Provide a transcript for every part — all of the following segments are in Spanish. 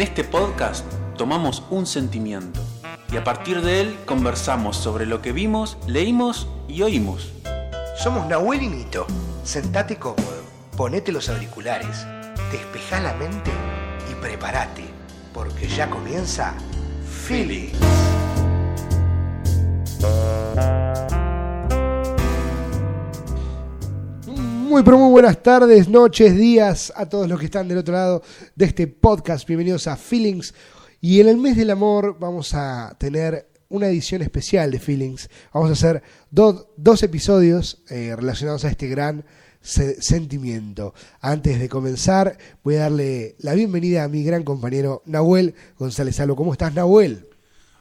En este podcast tomamos un sentimiento y a partir de él conversamos sobre lo que vimos, leímos y oímos. Somos Nahuel y Nito. Sentate cómodo, ponete los auriculares, despejá la mente y prepárate, porque ya comienza Feelings. Muy pero muy buenas tardes, noches, días a todos los que están del otro lado de este podcast. Bienvenidos a Feelings. Y en el mes del amor vamos a tener una edición especial de Feelings. Vamos a hacer do- dos episodios eh, relacionados a este gran se- sentimiento. Antes de comenzar, voy a darle la bienvenida a mi gran compañero Nahuel González Salvo. ¿Cómo estás, Nahuel?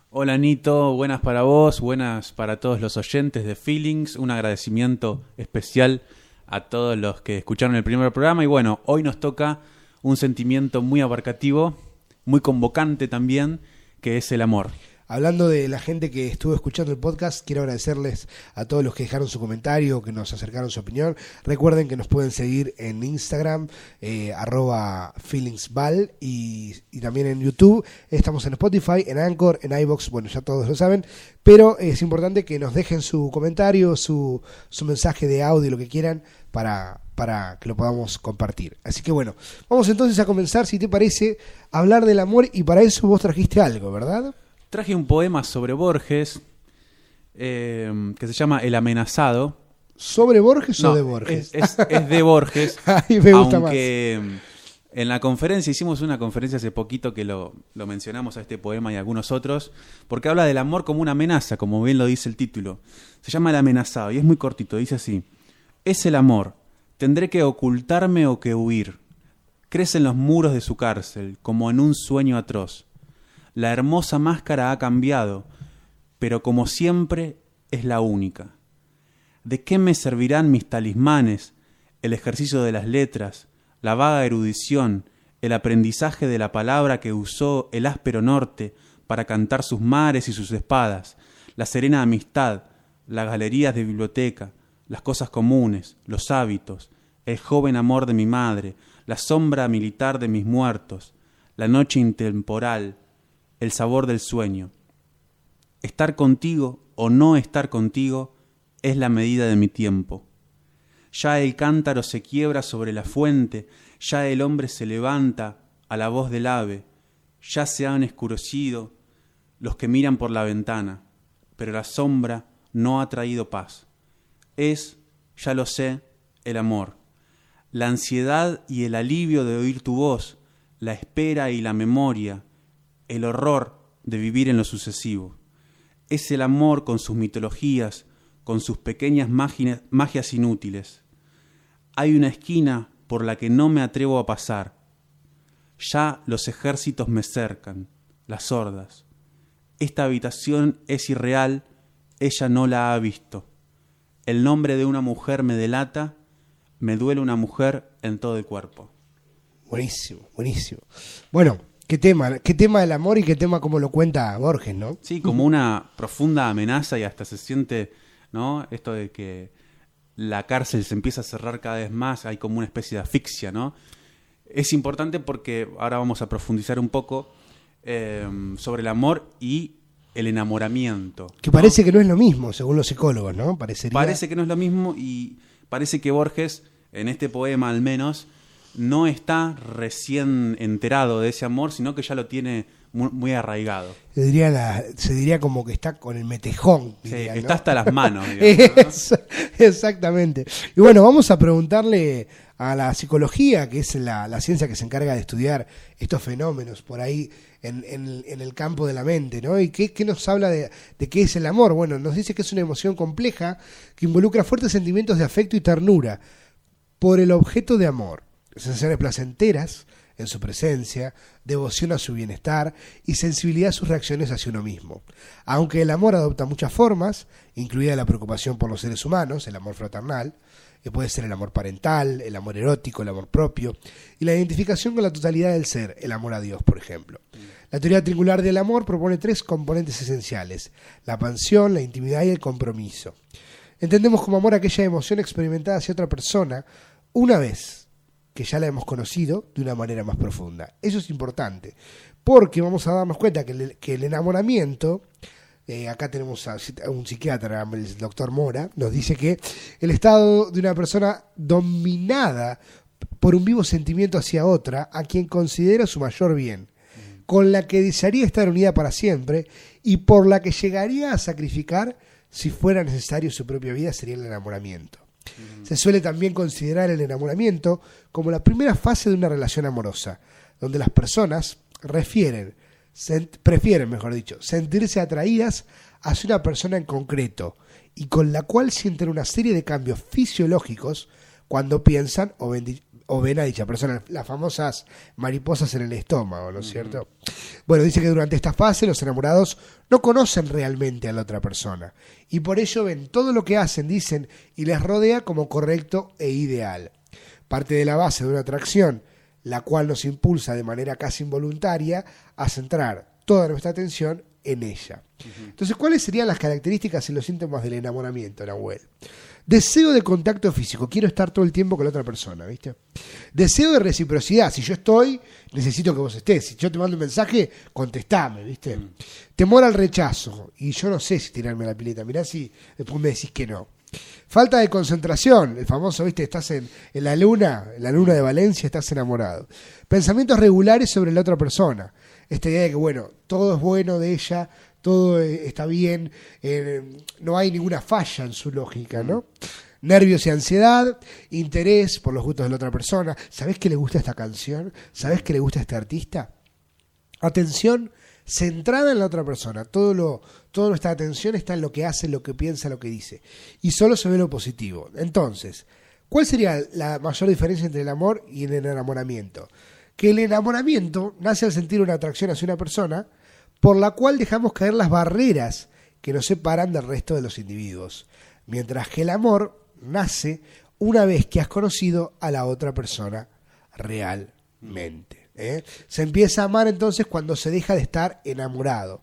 Hola Nito, buenas para vos, buenas para todos los oyentes de Feelings, un agradecimiento especial a todos los que escucharon el primer programa y bueno, hoy nos toca un sentimiento muy abarcativo, muy convocante también, que es el amor. Hablando de la gente que estuvo escuchando el podcast, quiero agradecerles a todos los que dejaron su comentario, que nos acercaron su opinión. Recuerden que nos pueden seguir en Instagram, eh, arroba feelingsval, y, también en YouTube. Estamos en Spotify, en Anchor, en iBox, bueno, ya todos lo saben. Pero es importante que nos dejen su comentario, su, su mensaje de audio, lo que quieran, para, para que lo podamos compartir. Así que bueno, vamos entonces a comenzar, si te parece, a hablar del amor, y para eso vos trajiste algo, ¿verdad? Traje un poema sobre Borges eh, que se llama El amenazado. ¿Sobre Borges No, o de Borges? Es, es- es de Borges. Ay, me gusta aunque mm, en la conferencia, hicimos una conferencia hace poquito que lo, lo mencionamos a este poema y a algunos otros, porque habla del amor como una amenaza, como bien lo dice el título. Se llama El amenazado y es muy cortito, dice así. Es el amor, tendré que ocultarme o que huir. Crece en los muros de su cárcel, como en un sueño atroz. La hermosa máscara ha cambiado, pero como siempre es la única. ¿De qué me servirán mis talismanes, el ejercicio de las letras, la vaga erudición, el aprendizaje de la palabra que usó el áspero norte para cantar sus mares y sus espadas, la serena amistad, las galerías de biblioteca, las cosas comunes, los hábitos, el joven amor de mi madre, la sombra militar de mis muertos, la noche intemporal, el sabor del sueño? Estar contigo o no estar contigo es la medida de mi tiempo. Ya el cántaro se quiebra sobre la fuente, ya el hombre se levanta a la voz del ave, ya se han escurecido los que miran por la ventana, pero la sombra no ha traído paz. Es, ya lo sé, el amor, la ansiedad y el alivio de oír tu voz, la espera y la memoria, el horror de vivir en lo sucesivo. Es el amor con sus mitologías, con sus pequeñas magias, inútiles. Hay una esquina por la que no me atrevo a pasar. Ya los ejércitos me cercan, las hordas. Esta habitación es irreal, ella no la ha visto. El nombre de una mujer me delata, me duele una mujer en todo el cuerpo. Buenísimo, buenísimo. Bueno, qué tema, qué tema del amor y qué tema como lo cuenta Borges, ¿no? Sí, como una profunda amenaza y hasta se siente, ¿no? Esto de que la cárcel se empieza a cerrar cada vez más, hay como una especie de asfixia, ¿no? Es importante porque ahora vamos a profundizar un poco eh, sobre el amor y el enamoramiento. Que ¿no? parece que no es lo mismo, según los psicólogos, ¿no? Parecería. Parece que no es lo mismo y parece que Borges, en este poema al menos, no está recién enterado de ese amor, sino que ya lo tiene muy, muy arraigado. Se diría, la- se diría como que está con el metejón. Sí, está hasta las manos. digamos, ¿no? Es- Exactamente. Y bueno, vamos a preguntarle a la psicología, que es la, la ciencia que se encarga de estudiar estos fenómenos por ahí en, en- en el campo de la mente, ¿no? ¿Y qué, qué nos habla de, de qué es el amor? Bueno, nos dice que es una emoción compleja que involucra fuertes sentimientos de afecto y ternura por el objeto de amor, sensaciones placenteras en su presencia, devoción a su bienestar y sensibilidad a sus reacciones hacia uno mismo. Aunque el amor adopta muchas formas, incluida la preocupación por los seres humanos, el amor fraternal, que puede ser el amor parental, el amor erótico, el amor propio, y la identificación con la totalidad del ser, el amor a Dios, por ejemplo. La teoría triangular del amor propone tres componentes esenciales, la pasión, la intimidad y el compromiso. Entendemos como amor aquella emoción experimentada hacia otra persona una vez que ya la hemos conocido de una manera más profunda. Eso es importante, porque vamos a darnos cuenta que el, enamoramiento, eh, acá tenemos a, un psiquiatra, el doctor Mora, nos dice que el estado de una persona dominada por un vivo sentimiento hacia otra, a quien considera su mayor bien, con la que desearía estar unida para siempre y por la que llegaría a sacrificar si fuera necesario su propia vida, sería el enamoramiento. Se suele también considerar el enamoramiento como la primera fase de una relación amorosa, donde las personas refieren, prefieren, mejor dicho, sentirse atraídas hacia una persona en concreto y con la cual sienten una serie de cambios fisiológicos cuando piensan o ven, o ven a dicha persona, las famosas mariposas en el estómago, ¿no es cierto? Bueno, dice que durante esta fase los enamorados no conocen realmente a la otra persona y por ello ven todo lo que hacen, dicen y les rodea como correcto e ideal. Parte de la base de una atracción, la cual nos impulsa de manera casi involuntaria a centrar toda nuestra atención en ella. Entonces, ¿cuáles serían las características y los síntomas del enamoramiento, Nahuel? Deseo de contacto físico, quiero estar todo el tiempo con la otra persona, ¿viste? Deseo de reciprocidad, si yo estoy, necesito que vos estés. Si yo te mando un mensaje, contestame, ¿viste? Mm. Temor al rechazo, y yo no sé si tirarme la pileta, mirá si después me decís que no. Falta de concentración, el famoso, viste, estás en, en, la luna, en la luna de Valencia, estás enamorado. Pensamientos regulares sobre la otra persona. Esta idea de que, bueno, todo es bueno de ella, todo eh, está bien, eh, no hay ninguna falla en su lógica, ¿no? Nervios y ansiedad, interés por los gustos de la otra persona. ¿Sabes que le gusta esta canción? ¿Sabes que le gusta este artista? Atención centrada en la otra persona. Todo lo, toda nuestra atención está en lo que hace, lo que piensa, lo que dice. Y solo se ve lo positivo. Entonces, ¿cuál sería la mayor diferencia entre el amor y el enamoramiento? Que el enamoramiento nace al sentir una atracción hacia una persona, por la cual dejamos caer las barreras que nos separan del resto de los individuos, mientras que el amor nace una vez que has conocido a la otra persona realmente. ¿eh? Se empieza a amar entonces cuando se deja de estar enamorado.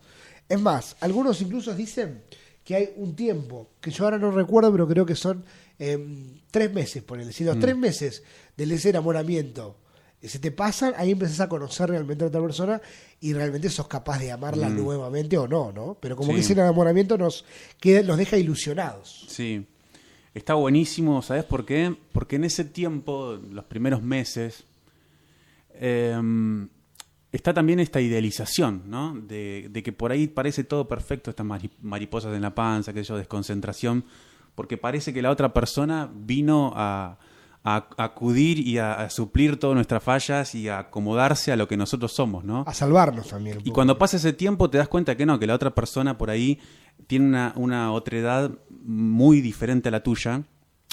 Es más, algunos incluso dicen que hay un tiempo, que yo ahora no recuerdo, pero creo que son em, tres meses, por el decir, mm. tres meses del ese enamoramiento se te pasan, ahí empezás a conocer realmente a otra persona y realmente sos capaz de amarla mm. nuevamente o no, ¿no? Pero como que ese enamoramiento nos, queda, nos deja ilusionados. Sí. Está buenísimo, ¿sabes por qué? Porque en ese tiempo, los primeros meses, em, está también esta idealización, ¿no? De, que por ahí parece todo perfecto, estas mariposas en la panza, que yo, desconcentración, porque parece que la otra persona vino a, a, acudir y a, suplir todas nuestras fallas y a acomodarse a lo que nosotros somos, ¿no? A salvarnos también. Y cuando pasa ese tiempo te das cuenta que no, que la otra persona por ahí tiene una, una otredad muy diferente a la tuya.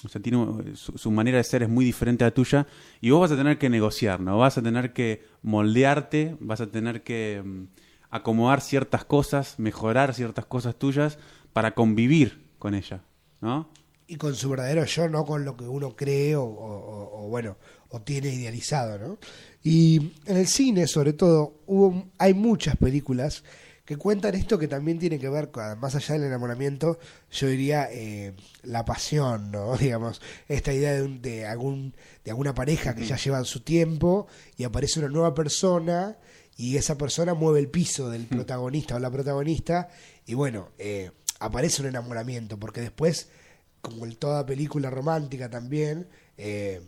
O sea, tiene su, manera de ser es muy diferente a la tuya y vos vas a tener que negociar, ¿no? Vas a tener que moldearte, vas a tener que mm, acomodar ciertas cosas, mejorar ciertas cosas tuyas para convivir con ella, ¿no? Y con su verdadero yo, no con lo que uno cree o, bueno, o tiene idealizado, ¿no? Y en el cine, sobre todo, hubo, hay muchas películas que cuentan esto que también tiene que ver, con, más allá del enamoramiento, yo diría eh, la pasión, ¿no? Digamos, esta idea de, de, algún, de alguna pareja que ya llevan su tiempo y aparece una nueva persona y esa persona mueve el piso del protagonista o la protagonista y bueno, eh, aparece un enamoramiento, porque después como en toda película romántica también, eh,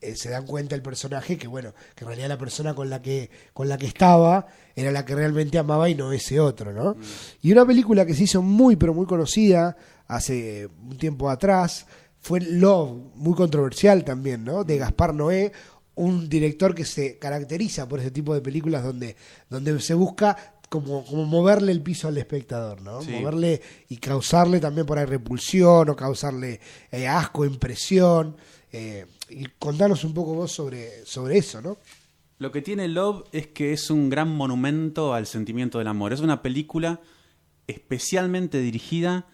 eh, se dan cuenta el personaje que bueno, que en realidad la persona con la que, con la que estaba era la que realmente amaba y no ese otro, ¿no? Mm. Y una película que se hizo muy pero muy conocida hace un tiempo atrás fue Love, muy controversial también, ¿no? De Gaspar Noé, un director que se caracteriza por ese tipo de películas donde, donde se busca como, como moverle el piso al espectador, ¿no? Moverle y causarle también por ahí repulsión o causarle eh, asco, impresión. Eh, y contanos un poco vos sobre, sobre eso, ¿no? Lo que tiene Love es que es un gran monumento al sentimiento del amor. Es una película especialmente dirigida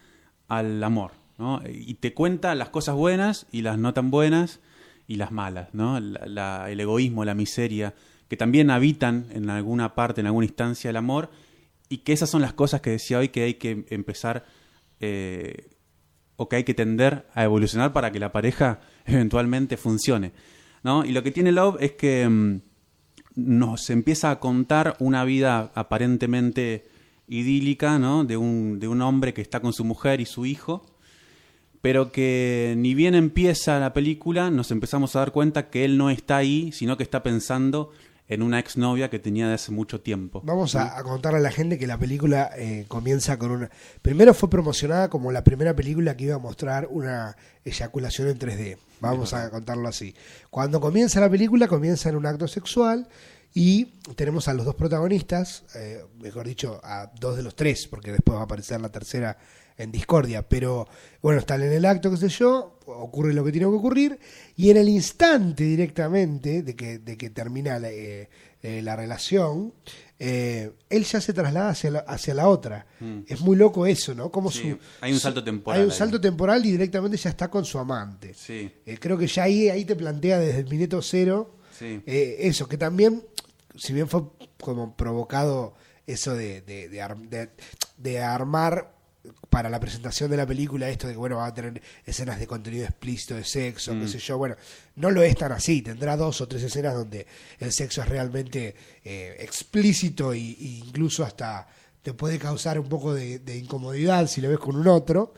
al amor, ¿no? Y te cuenta las cosas buenas y las no tan buenas y las malas, ¿no? el egoísmo, la miseria, que también habitan en alguna parte, en alguna instancia el amor, y que esas son las cosas que decía hoy que hay que empezar eh, o que hay que tender a evolucionar para que la pareja eventualmente funcione. ¿no? Y lo que tiene Love es que mm, nos empieza a contar una vida aparentemente idílica, ¿no? De un, de un hombre que está con su mujer y su hijo, pero que ni bien empieza la película nos empezamos a dar cuenta que él no está ahí, sino que está pensando en una exnovia que tenía de hace mucho tiempo. Vamos a, a contarle a la gente que la película eh, comienza con una... Primero fue promocionada como la primera película que iba a mostrar una eyaculación en 3D. Vamos a contarlo así. Cuando comienza la película, comienza en un acto sexual y tenemos a los dos protagonistas, eh, mejor dicho, a dos de los tres, porque después va a aparecer la tercera en discordia, pero bueno, están en el acto, qué sé yo, ocurre lo que tiene que ocurrir, y en el instante directamente de que, de que termina la, eh, eh, la relación, eh, él ya se traslada hacia la, hacia la otra. Mm. Es muy loco eso, ¿no? Como Sí, su, hay un salto temporal Hay un ahí. salto temporal y directamente ya está con su amante. Sí, creo que ya ahí, ahí te plantea desde el minuto cero sí. eso, que también, si bien fue como provocado eso de, de, de ar- de- de armar para la presentación de la película esto de que bueno va a tener escenas de contenido explícito de sexo, Mm. qué sé yo, bueno, no lo es tan así, tendrá dos o tres escenas donde el sexo es realmente eh, explícito y, y incluso hasta te puede causar un poco de, de incomodidad si lo ves con un otro,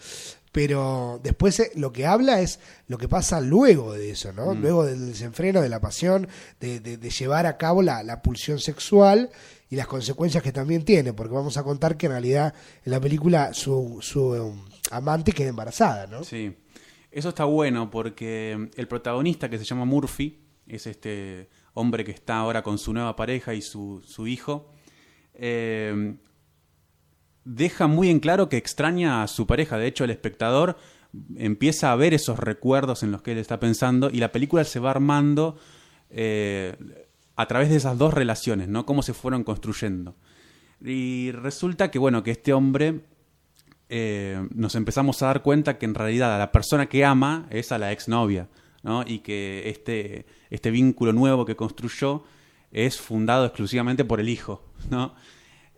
pero después eh, lo que habla es lo que pasa luego de eso, ¿no? Mm. Luego del desenfreno, de la pasión, de, de- de llevar a cabo la, la pulsión sexual y las consecuencias que también tiene, porque vamos a contar que en realidad en la película su, su um, amante queda embarazada, ¿no? Sí, eso está bueno porque el protagonista que se llama Murphy es este hombre que está ahora con su nueva pareja y su, su hijo. eh, deja muy en claro que extraña a su pareja. De hecho, el espectador empieza a ver esos recuerdos en los que él está pensando y la película se va armando eh, a través de esas dos relaciones, ¿no? Cómo se fueron construyendo. Y resulta que, bueno, que este hombre eh, nos empezamos a dar cuenta que en realidad a la persona que ama es a la exnovia, ¿no? Y que este, este vínculo nuevo que construyó es fundado exclusivamente por el hijo, ¿no?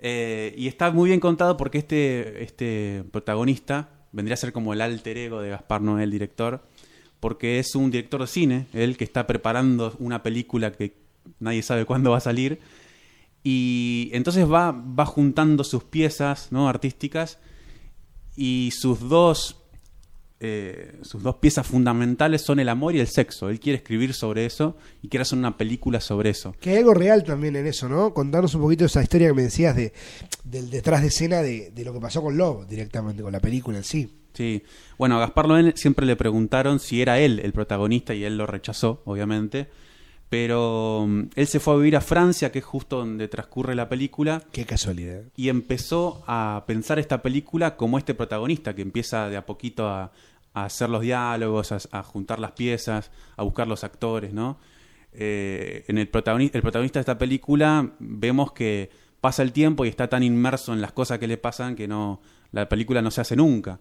Eh, y está muy bien contado porque este, este protagonista vendría a ser como el alter ego de Gaspar Noé, el director, porque es un director de cine, él que está preparando una película que nadie sabe cuándo va a salir, y entonces va, va juntando sus piezas ¿no? artísticas y sus dos, eh, sus dos piezas fundamentales son el amor y el sexo. Él quiere escribir sobre eso y quiere hacer una película sobre eso. Que hay algo real también en eso, ¿no? Contarnos un poquito esa historia que me decías de, del detrás de escena de, de lo que pasó con Love directamente, con la película en sí. Sí. Bueno, a Gaspar Noé siempre le preguntaron si era él el protagonista y él lo rechazó, obviamente. Pero mm, él se fue a vivir a Francia, que es justo donde transcurre la película, Qué casualidad. y empezó a pensar esta película como este protagonista que empieza de a poquito a, a hacer los diálogos, a, a juntar las piezas, a buscar los actores, ¿no? Eh, en el protagonista, el protagonista de esta película vemos que pasa el tiempo y está tan inmerso en las cosas que le pasan que no la película no se hace nunca.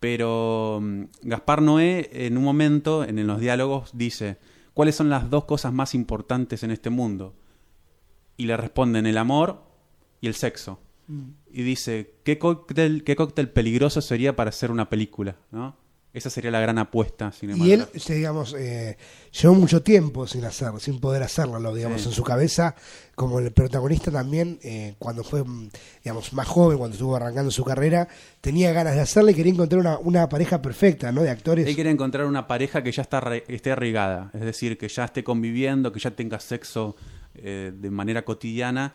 Pero mm, Gaspar Noé en un momento en los diálogos dice, ¿cuáles son las dos cosas más importantes en este mundo? Y le responden el amor y el sexo y dice, ¿qué cóctel, qué cóctel peligroso sería para hacer una película? ¿no? Esa sería la gran apuesta Y él, cinematográfica. digamos, eh, llevó mucho tiempo sin hacerlo, sin poder hacerlo, lo, digamos, Sí. en su cabeza, como el protagonista también, eh, cuando fue, mm, digamos, más joven, cuando estuvo arrancando su carrera, tenía ganas de hacerlo y quería encontrar una, una pareja perfecta, ¿no? De actores. Él quiere encontrar una pareja que ya está arra- esté arraigada, es decir, que ya esté conviviendo, que ya tenga sexo eh, de manera cotidiana,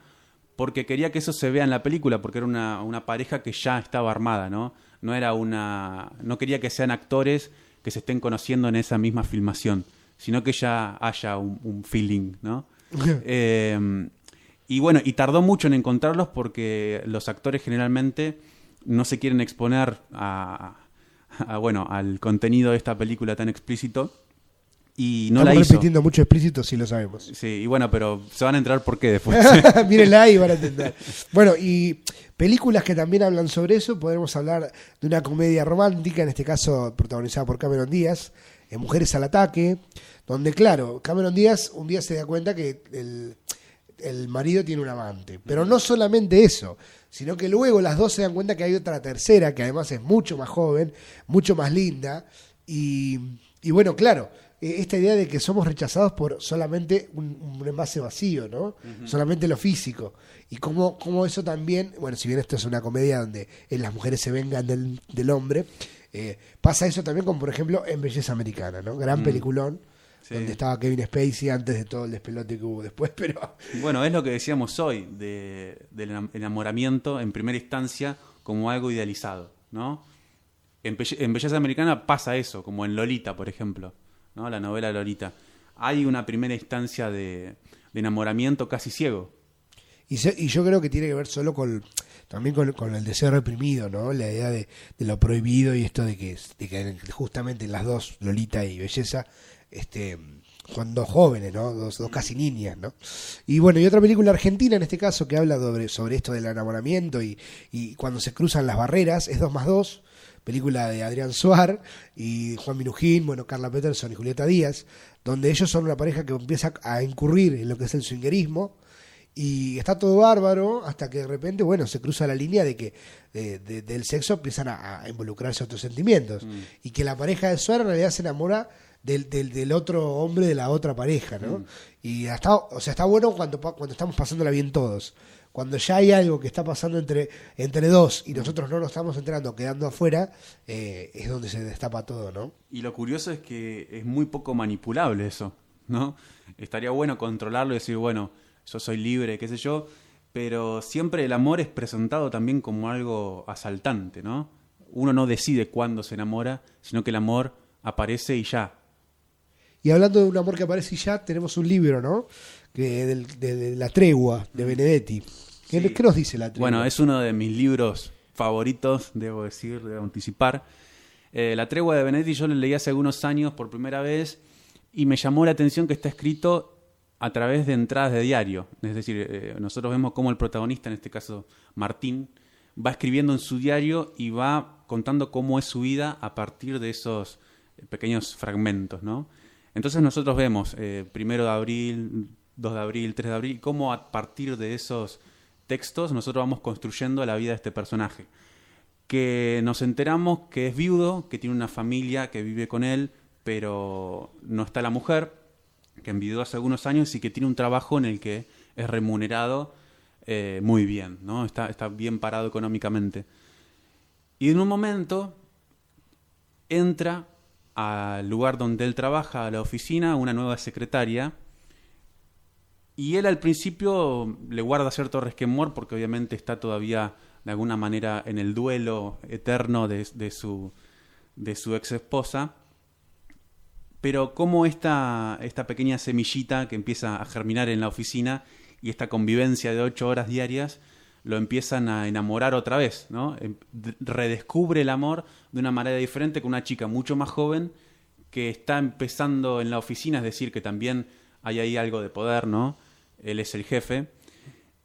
porque quería que eso se vea en la película, porque era una, una pareja que ya estaba armada, ¿no? No era una, no quería que sean actores que se estén conociendo en esa misma filmación, sino que ya haya un, un feeling, ¿no? Eh, y bueno, y tardó mucho en encontrarlos porque los actores generalmente no se quieren exponer a, a, bueno, al contenido de esta película tan explícito y no Estamos la hizo. repitiendo mucho explícito, sí lo sabemos. Sí, y bueno, pero se van a enterar por qué después. Mírenla y van a entender. Bueno, y películas que también hablan sobre eso, podemos hablar de una comedia romántica, en este caso protagonizada por Cameron Díaz, en Mujeres al Ataque, donde, claro, Cameron Díaz un día se da cuenta que el, el marido tiene un amante. Pero no solamente eso, sino que luego las dos se dan cuenta que hay otra tercera, que además es mucho más joven, mucho más linda, y, y bueno, claro. Eh, esta idea de que somos rechazados por solamente un, un envase vacío, ¿no? Solamente lo físico. Y cómo, cómo eso también, bueno, si bien esto es una comedia donde eh, las mujeres se vengan del, del hombre, eh, pasa eso también como por ejemplo en Belleza Americana, ¿no? Gran Mm. peliculón, Sí. donde estaba Kevin Spacey antes de todo el despelote que hubo después, pero... Bueno, es lo que decíamos hoy de, del enam- enamoramiento en primera instancia como algo idealizado, ¿no? En Belleza Americana pasa eso, como en Lolita, por ejemplo, ¿no? La novela Lolita. Hay una primera instancia de, enamoramiento casi ciego. Y, yo creo que tiene que ver solo con también con, el deseo reprimido, ¿no? La idea de, lo prohibido y esto de que, de que justamente las dos, Lolita y Belleza, este, son dos jóvenes, ¿no? Dos, dos casi niñas, ¿no? Y bueno, y otra película argentina en este caso que habla sobre, esto del enamoramiento y, y cuando se cruzan las barreras, es 2 más 2, película de Adrián Suar y Juan Minujín, bueno, Carla Peterson y Julieta Díaz, donde ellos son una pareja que empieza a incurrir en lo que es el swingerismo y está todo bárbaro hasta que de repente, bueno, se cruza la línea de que de- de- del sexo empiezan a, a involucrarse otros sentimientos y que la pareja de Suar en realidad se enamora del, del, del otro hombre de la otra pareja, ¿no? Y hasta, o sea, está bueno cuando, cuando estamos pasándola bien todos. Cuando ya hay algo que está pasando entre, entre dos y nosotros no nos estamos enterando, quedando afuera, eh, es donde se destapa todo, ¿no? Y lo curioso es que es muy poco manipulable eso, ¿no? Estaría bueno controlarlo y decir, bueno, yo soy libre, qué sé yo, pero siempre el amor es presentado también como algo asaltante, ¿no? Uno no decide cuándo se enamora, sino que el amor aparece y ya. Y hablando de un amor que aparece y ya, tenemos un libro, ¿no? Que del- de, de La Tregua, de Benedetti. ¿Qué, Sí. qué nos dice La Tregua? Bueno, es uno de mis libros favoritos, debo decir, debo anticipar. Eh, la tregua de Benedetti yo lo leí hace algunos años por primera vez y me llamó la atención que está escrito a través de entradas de diario. Es decir, eh, nosotros vemos cómo el protagonista, en este caso Martín, va escribiendo en su diario y va contando cómo es su vida a partir de esos pequeños fragmentos, ¿no? Entonces nosotros vemos eh, primero de abril, 2 de abril, 3 de abril, cómo a partir de esos nosotros vamos construyendo la vida de este personaje. Que nos enteramos que es viudo, que tiene una familia que vive con él, pero no está la mujer, que envidió hace algunos años y que tiene un trabajo en el que es remunerado eh, muy bien, ¿no? Está bien parado económicamente. Y en un momento entra al lugar donde él trabaja, a la oficina, una nueva secretaria, y él al principio le guarda cierto resquemor porque obviamente está todavía de alguna manera en el duelo eterno de, su, de su ex esposa. Pero como esta, esta pequeña semillita que empieza a germinar en la oficina y esta convivencia de ocho horas diarias lo empiezan a enamorar otra vez, ¿no? Em- Redescubre el amor de una manera diferente con una chica mucho más joven que está empezando en la oficina, es decir, que también hay ahí algo de poder, ¿no? Él es el jefe.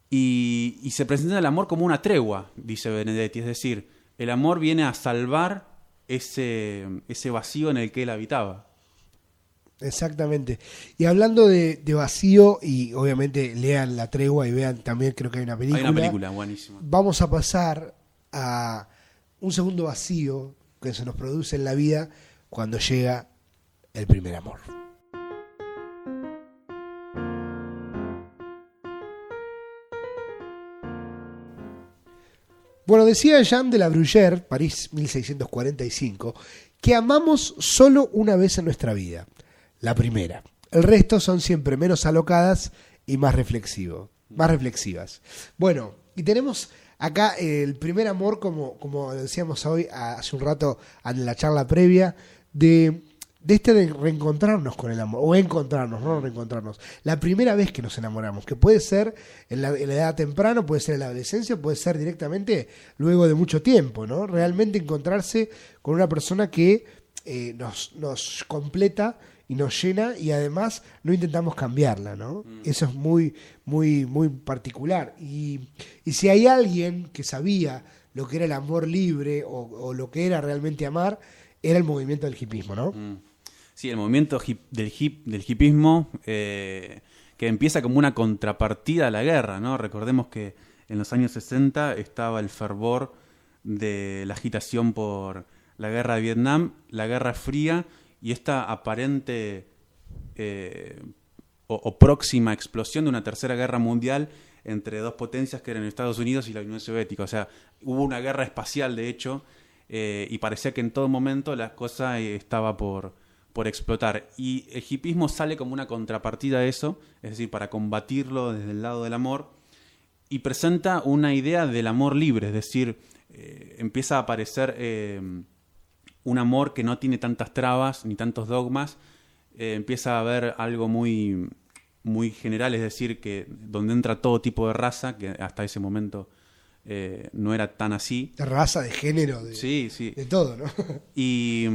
Y, y se presenta el amor como una tregua, dice Benedetti, es decir, el amor viene a salvar ese, ese vacío en el que él habitaba. Exactamente. Y hablando de, de vacío, y obviamente lean La Tregua y vean también, creo que hay una película. Hay una película buenísima. Vamos a pasar a un segundo vacío que se nos produce en la vida cuando llega el primer amor. Bueno, decía Jean de la Bruyère, París 1645, que amamos solo una vez en nuestra vida, la primera. El resto son siempre menos alocadas y más reflexivo, más reflexivas. Bueno, y tenemos acá el primer amor, como, como decíamos hoy, hace un rato en la charla previa, de, de este de reencontrarnos con el amor, o encontrarnos, no reencontrarnos. La primera vez que nos enamoramos, que puede ser en la, en la edad temprana, puede ser en la adolescencia, puede ser directamente luego de mucho tiempo, ¿no? Realmente encontrarse con una persona que eh, nos, nos completa y nos llena y además no intentamos cambiarla, ¿no? Eso es muy, muy, muy particular. Y, y si hay alguien que sabía lo que era el amor libre o, o lo que era realmente amar, era el movimiento del hipismo, ¿no? Mm. Sí, el movimiento del, hip, del hipismo eh, que empieza como una contrapartida a la guerra, ¿no? Recordemos que en los años 60 estaba el fervor de la agitación por la guerra de Vietnam, la guerra fría y esta aparente eh, o, próxima explosión de una tercera guerra mundial entre dos potencias que eran Estados Unidos y la Unión Soviética. O sea, hubo una guerra espacial, de hecho, eh, y parecía que en todo momento la cosa estaba por, por explotar. Y el hipismo sale como una contrapartida a eso, es decir, para combatirlo desde el lado del amor, y presenta una idea del amor libre, es decir, eh, empieza a aparecer eh, un amor que no tiene tantas trabas ni tantos dogmas, eh, empieza a haber algo muy, muy general, es decir, que donde entra todo tipo de raza, que hasta ese momento eh, no era tan así. De raza, de género, de, Sí, sí. de todo, ¿no? Y,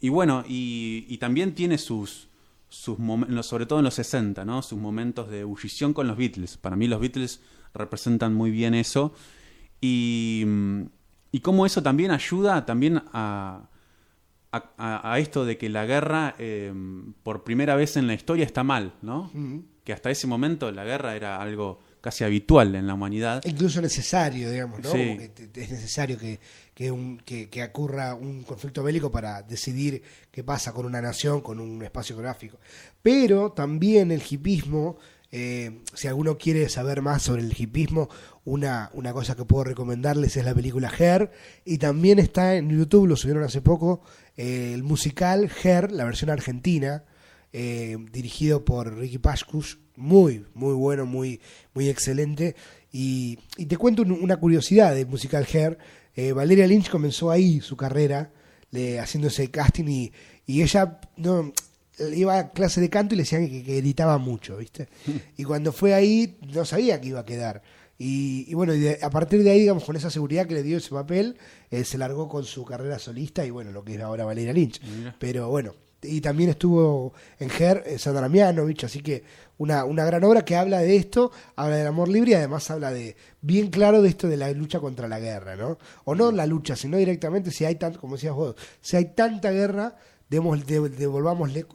y bueno, y, y también tiene sus, sus momentos, sobre todo en los 60, ¿no? Sus momentos de ebullición con los Beatles. Para mí los Beatles representan muy bien eso. Y, y cómo eso también ayuda también a, a, esto de que la guerra eh, por primera vez en la historia está mal, ¿no? Que hasta ese momento la guerra era algo casi habitual en la humanidad. Incluso necesario, digamos, ¿no? Sí. Es necesario que, que, un- que- que ocurra un conflicto bélico para decidir qué pasa con una nación, con un espacio geográfico. Pero también el hipismo, eh, si alguno quiere saber más sobre el hipismo, una, una cosa que puedo recomendarles es la película Her, y también está en YouTube, lo subieron hace poco, eh, el musical Her, la versión argentina, eh, dirigido por Ricky Pascus, muy, muy bueno, muy, muy excelente. Y, y te cuento un- una curiosidad del musical Hair. Eh, Valeria Lynch comenzó ahí su carrera, le, haciendo ese casting, y, y ella no iba a clase de canto y le decían que, que gritaba mucho, ¿viste? Y cuando fue ahí, no sabía que iba a quedar. Y, y bueno, y de- a partir de ahí, digamos, con esa seguridad que le dio ese papel, eh, se largó con su carrera solista y bueno, lo que es ahora Valeria Lynch. Mira. Pero bueno, y también estuvo en Her eh, Sandra Mianovich, así que una, una gran obra que habla de esto, habla del amor libre y además habla de bien claro de esto de la lucha contra la guerra, ¿no? O no la lucha, sino directamente si hay tan, como decías vos, si hay tanta guerra, devolvámosle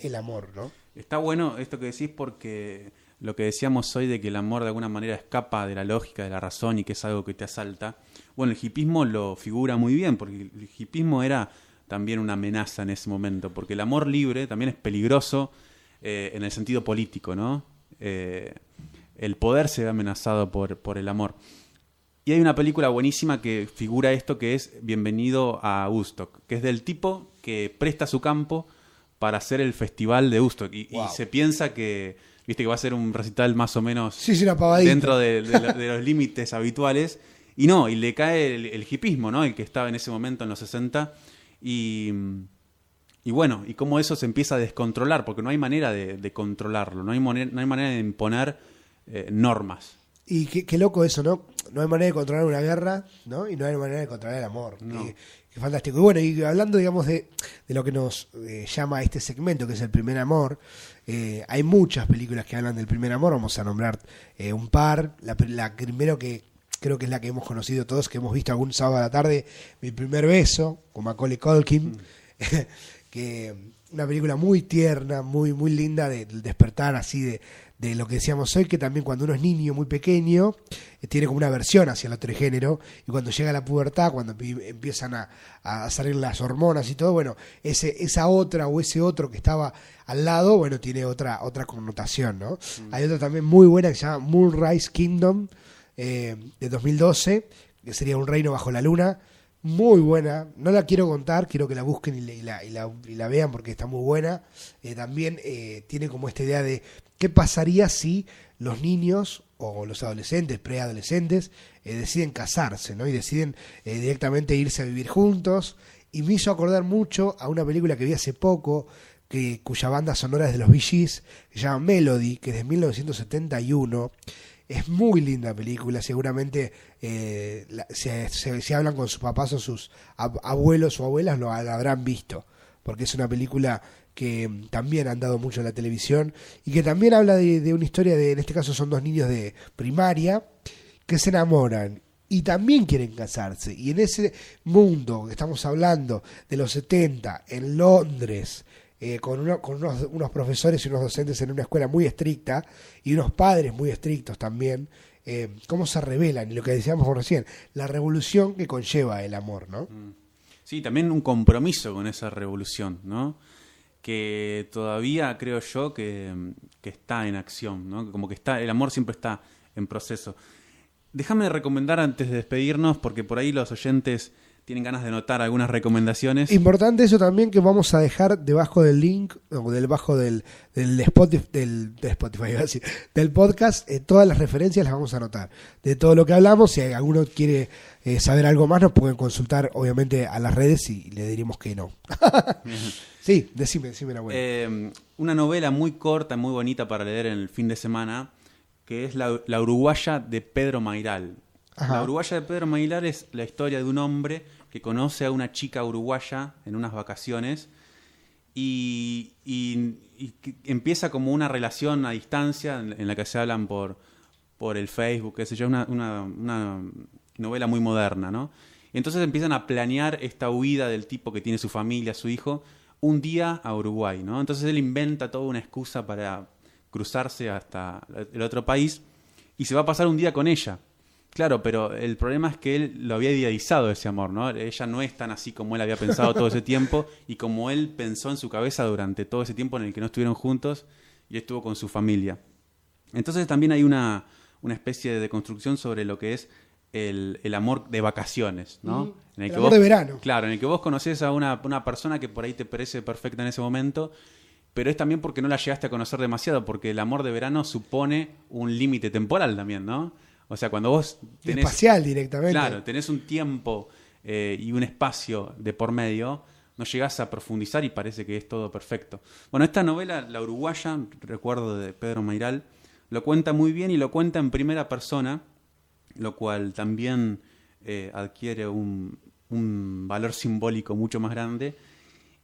el amor, ¿no? Está bueno esto que decís porque lo que decíamos hoy de que el amor de alguna manera escapa de la lógica, de la razón y que es algo que te asalta. Bueno, el hipismo lo figura muy bien porque el hipismo era también una amenaza en ese momento, porque el amor libre también es peligroso eh, en el sentido político, ¿no? Eh, el poder se ve amenazado por, por el amor. Y hay una película buenísima que figura esto que es Bienvenido a Woodstock, que es del tipo que presta su campo para hacer el festival de Woodstock. Y, se piensa que, viste, que va a ser un recital más o menos Sí, dentro de, de de los límites habituales. Y no, y le cae el, el hipismo, ¿no? El que estaba en ese momento en los 60. Y, y bueno, y cómo eso se empieza a descontrolar, porque no hay manera de, de controlarlo, no hay, moner- no hay manera de imponer eh, normas. Y qué, qué loco eso, ¿no? No hay manera de controlar una guerra, ¿no? Y no hay manera de controlar el amor. No. Qué, qué fantástico. Y bueno, y hablando, digamos, de, de lo que nos eh, llama este segmento, que es el primer amor, eh, hay muchas películas que hablan del primer amor. Vamos a nombrar eh, un par. La, la primero que creo que es la que hemos conocido todos, que hemos visto algún sábado a la tarde, Mi primer beso, con Macaulay Culkin. que una película muy tierna, muy muy linda de- despertar así de, de lo que decíamos hoy, que también cuando uno es niño muy pequeño, eh, tiene como una versión hacia el otro género, y cuando llega la pubertad, cuando pi- empiezan a, a salir las hormonas y todo, bueno, ese, esa otra o ese otro que estaba al lado, bueno, tiene otra, otra connotación, ¿no? Hay otra también muy buena que se llama Moonrise Kingdom, eh, de 2012, que sería un reino bajo la luna, muy buena, no la quiero contar, quiero que la busquen y, la, vean porque está muy buena. Eh, también eh, tiene como esta idea de qué pasaría si los niños o los adolescentes, preadolescentes, deciden casarse, ¿no? Y deciden directamente irse a vivir juntos. Y me hizo acordar mucho a una película que vi hace poco, que, cuya banda sonora es de los Gees, que se llama Melody, que es de 1971. Es muy linda película, seguramente eh, se, se hablan con sus papás o sus ab- abuelos o abuelas lo, habrán visto, porque es una película que mm, también han dado mucho en la televisión y que también habla de, de una historia de, en este caso son dos niños de primaria que se enamoran y también quieren casarse. Y en ese mundo que estamos hablando de los 70 en Londres, eh, con, uno- con unos, unos profesores y unos docentes en una escuela muy estricta y unos padres muy estrictos también, eh, cómo se revelan, y lo que decíamos recién, la revolución que conlleva el amor, ¿no? Sí, también un compromiso con esa revolución, ¿no? que todavía creo yo que, que está en acción, ¿no? Como que está, el amor siempre está en proceso. Déjame recomendar antes de despedirnos, porque por ahí los oyentes tienen ganas de notar algunas recomendaciones. Importante eso también que vamos a dejar debajo del link, o debajo del, del Spotify, del, de Spotify, iba a decir, del podcast, eh, todas las referencias las vamos a anotar. De todo lo que hablamos, si alguno quiere eh, saber algo más, nos pueden consultar obviamente a las redes y le diremos que no. sí, decime, decime la buena. Eh, una novela muy corta, muy bonita para leer en el fin de semana, que es La, la Uruguaya de Pedro Mairal. Ajá. La Uruguaya de Pedro Mailar es la historia de un hombre que conoce a una chica uruguaya en unas vacaciones y, y- y que empieza como una relación a distancia en, en la que se hablan por, por el Facebook, qué sé yo, una, una, una novela muy moderna, ¿no? Y entonces empiezan a planear esta huida del tipo que tiene su familia, su hijo, un día a Uruguay, ¿no? Entonces él inventa toda una excusa para cruzarse hasta el otro país y se va a pasar un día con ella. Claro, pero el problema es que él lo había idealizado ese amor, ¿no? Ella no es tan así como él había pensado todo ese tiempo y como él pensó en su cabeza durante todo ese tiempo en el que no estuvieron juntos y estuvo con su familia. Entonces también hay una, una especie de construcción sobre lo que es el, el amor de vacaciones, ¿no? En El amor de verano. Claro, en el que vos conoces a una, una persona que por ahí te parece perfecta en ese momento, pero es también porque no la llegaste a conocer demasiado, porque el amor de verano supone un límite temporal también, ¿no? O sea, cuando vos tenés... Espacial directamente. Claro, tenés un tiempo eh, y un espacio de por medio, no llegás a profundizar y parece que es todo perfecto. Bueno, esta novela, La Uruguaya, recuerdo de Pedro Mairal, lo cuenta muy bien y lo cuenta en primera persona, lo cual también eh, adquiere un, un valor simbólico mucho más grande.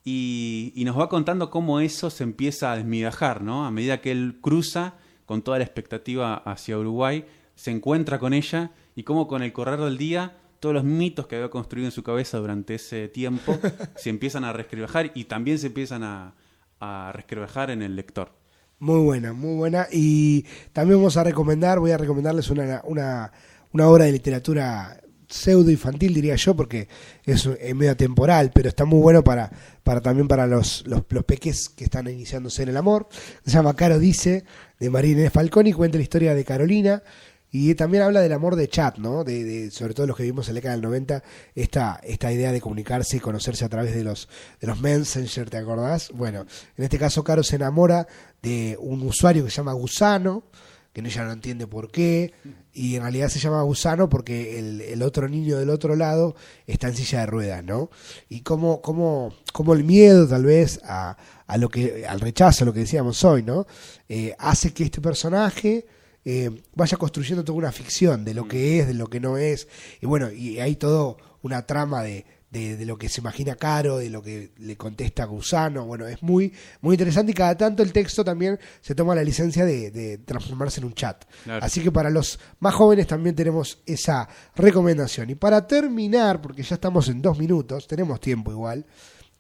Y, y nos va contando cómo eso se empieza a desmigajar, ¿no? A medida que él cruza con toda la expectativa hacia Uruguay, se encuentra con ella y cómo con el correr del día todos los mitos que había construido en su cabeza durante ese tiempo se empiezan a reescribajar y también se empiezan a, a reescribajar en el lector. Muy buena, muy buena. Y también vamos a recomendar, voy a recomendarles una, una, una obra de literatura pseudo infantil, diría yo, porque es medio temporal, pero está muy bueno para, para también para los, los, los peques que están iniciándose en el amor. Se llama Caro Dice, de María Inés Falconi, cuenta la historia de Carolina. Y también habla del amor de chat, ¿no? De, sobre todo los que vivimos en la década del 90, esta, esta idea de comunicarse y conocerse a través de los, de los Messenger, ¿te acordás? Bueno, en este caso Caro se enamora de un usuario que se llama Gusano, que ella no entiende por qué, y en realidad se llama Gusano porque el, el otro niño del otro lado está en silla de ruedas, ¿no? Y cómo, cómo, cómo el miedo tal vez a, a lo que, al rechazo, lo que decíamos hoy, ¿no? Eh, hace que este personaje eh, vaya construyendo toda una ficción de lo que es, de lo que no es, y bueno, y hay todo una trama de, de, de lo que se imagina Caro, de lo que le contesta Gusano, bueno, es muy, muy interesante y cada tanto el texto también se toma la licencia de, de transformarse en un chat. Claro. Así que para los más jóvenes también tenemos esa recomendación. Y para terminar, porque ya estamos en dos minutos, tenemos tiempo igual,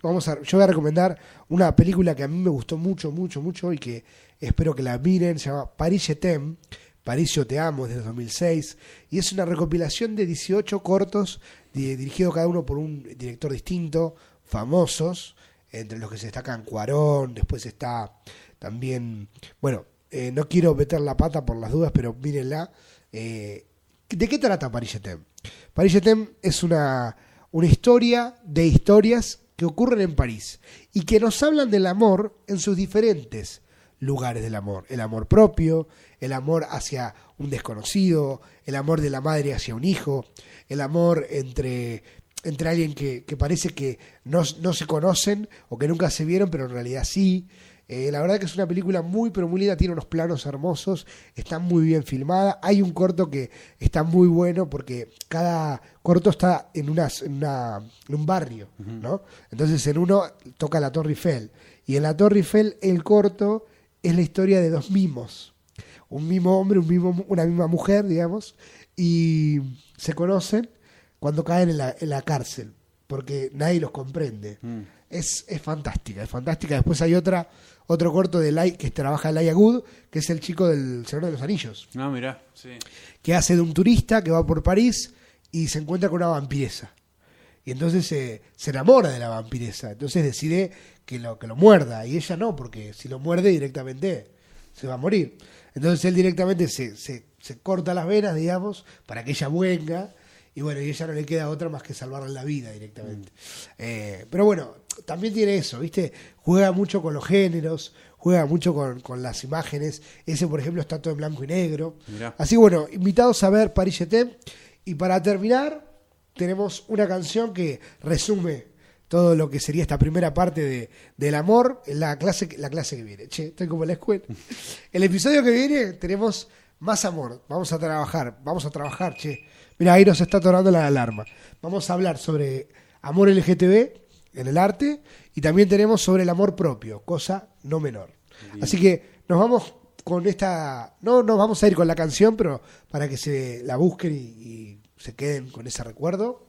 vamos a, yo voy a recomendar una película que a mí me gustó mucho, mucho, mucho y que espero que la miren, se llama Paris Je t'aime, París yo te amo, desde 2006, y es una recopilación de 18 cortos di- dirigidos cada uno por un director distinto, famosos, entre los que se destacan Cuarón, después está también, bueno, eh, no quiero meter la pata por las dudas, pero mírenla. eh, ¿De qué trata Paris t'aime? Paris t'aime es una, una historia de historias que ocurren en París y que nos hablan del amor en sus diferentes lugares del amor. El amor propio, el amor hacia un desconocido, el amor de la madre hacia un hijo, el amor entre, entre alguien que, que parece que no, no se conocen o que nunca se vieron, pero en realidad sí. Eh, la verdad que es una película muy, pero muy linda, tiene unos planos hermosos, está muy bien filmada. Hay un corto que está muy bueno porque cada corto está en, una, en un barrio, ¿no? Entonces en uno toca la Torre Eiffel y en la Torre Eiffel el corto es la historia de dos mimos. Un mismo hombre, un mismo, una misma mujer, digamos, y se conocen cuando caen en la, en la cárcel, porque nadie los comprende. Mm. Es, es fantástica, es fantástica. Después hay otra, otro corto de Lai, que trabaja Laia Good, que es el chico del Señor de los Anillos, No, mirá, sí. que hace de un turista que va por París y se encuentra con una vampiresa. Y entonces se se enamora de la vampiresa. Entonces decide que lo, que lo muerda. Y ella no, porque si lo muerde directamente se va a morir. Entonces él directamente se, se, se corta las venas, digamos, para que ella venga. Y bueno, y ella no le queda otra más que salvarle la vida directamente. Eh, pero bueno, también tiene eso, ¿viste? Juega mucho con los géneros, juega mucho con, con las imágenes. Ese, por ejemplo, está todo en blanco y negro. Mirá. Así que bueno, invitados a ver Paris Jeté. Y para terminar, tenemos una canción que resume todo lo que sería esta primera parte de, del amor, la clase, la clase que viene. Che, estoy como en la escuela. El episodio que viene tenemos más amor. Vamos a trabajar, vamos a trabajar, che. Mira, ahí nos está atorando la alarma. Vamos a hablar sobre amor LGTB en el arte y también tenemos sobre el amor propio, cosa no menor. Así que nos vamos con esta, no nos vamos a ir con la canción, pero para que se la busquen y, y se queden con ese recuerdo.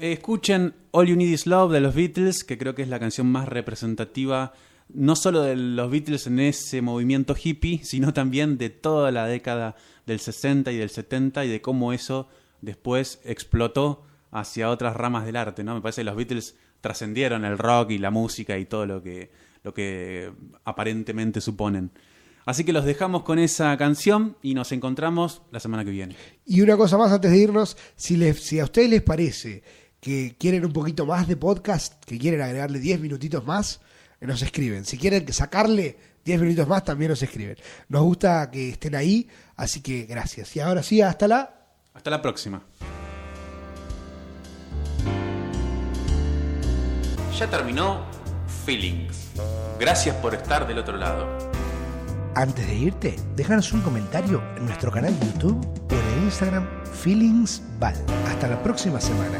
Escuchen All You Need Is Love de los Beatles, que creo que es la canción más representativa no solo de los Beatles en ese movimiento hippie, sino también de toda la década del 60 y del 70 y de cómo eso después explotó hacia otras ramas del arte, ¿no? Me parece que los Beatles trascendieron el rock y la música y todo lo que, lo que aparentemente suponen. Así que los dejamos con esa canción y nos encontramos la semana que viene. Y una cosa más antes de irnos, si, les, si a ustedes les parece que quieren un poquito más de podcast, que quieren agregarle 10 minutitos más, nos escriben. Si quieren sacarle 10 minutos más, también nos escriben. Nos gusta que estén ahí, así que gracias. Y ahora sí, hasta la... Hasta la próxima. Ya terminó Feelings. Gracias por estar del otro lado. Antes de irte, déjanos un comentario en nuestro canal de YouTube o en el Instagram Feelingsval. Hasta la próxima semana.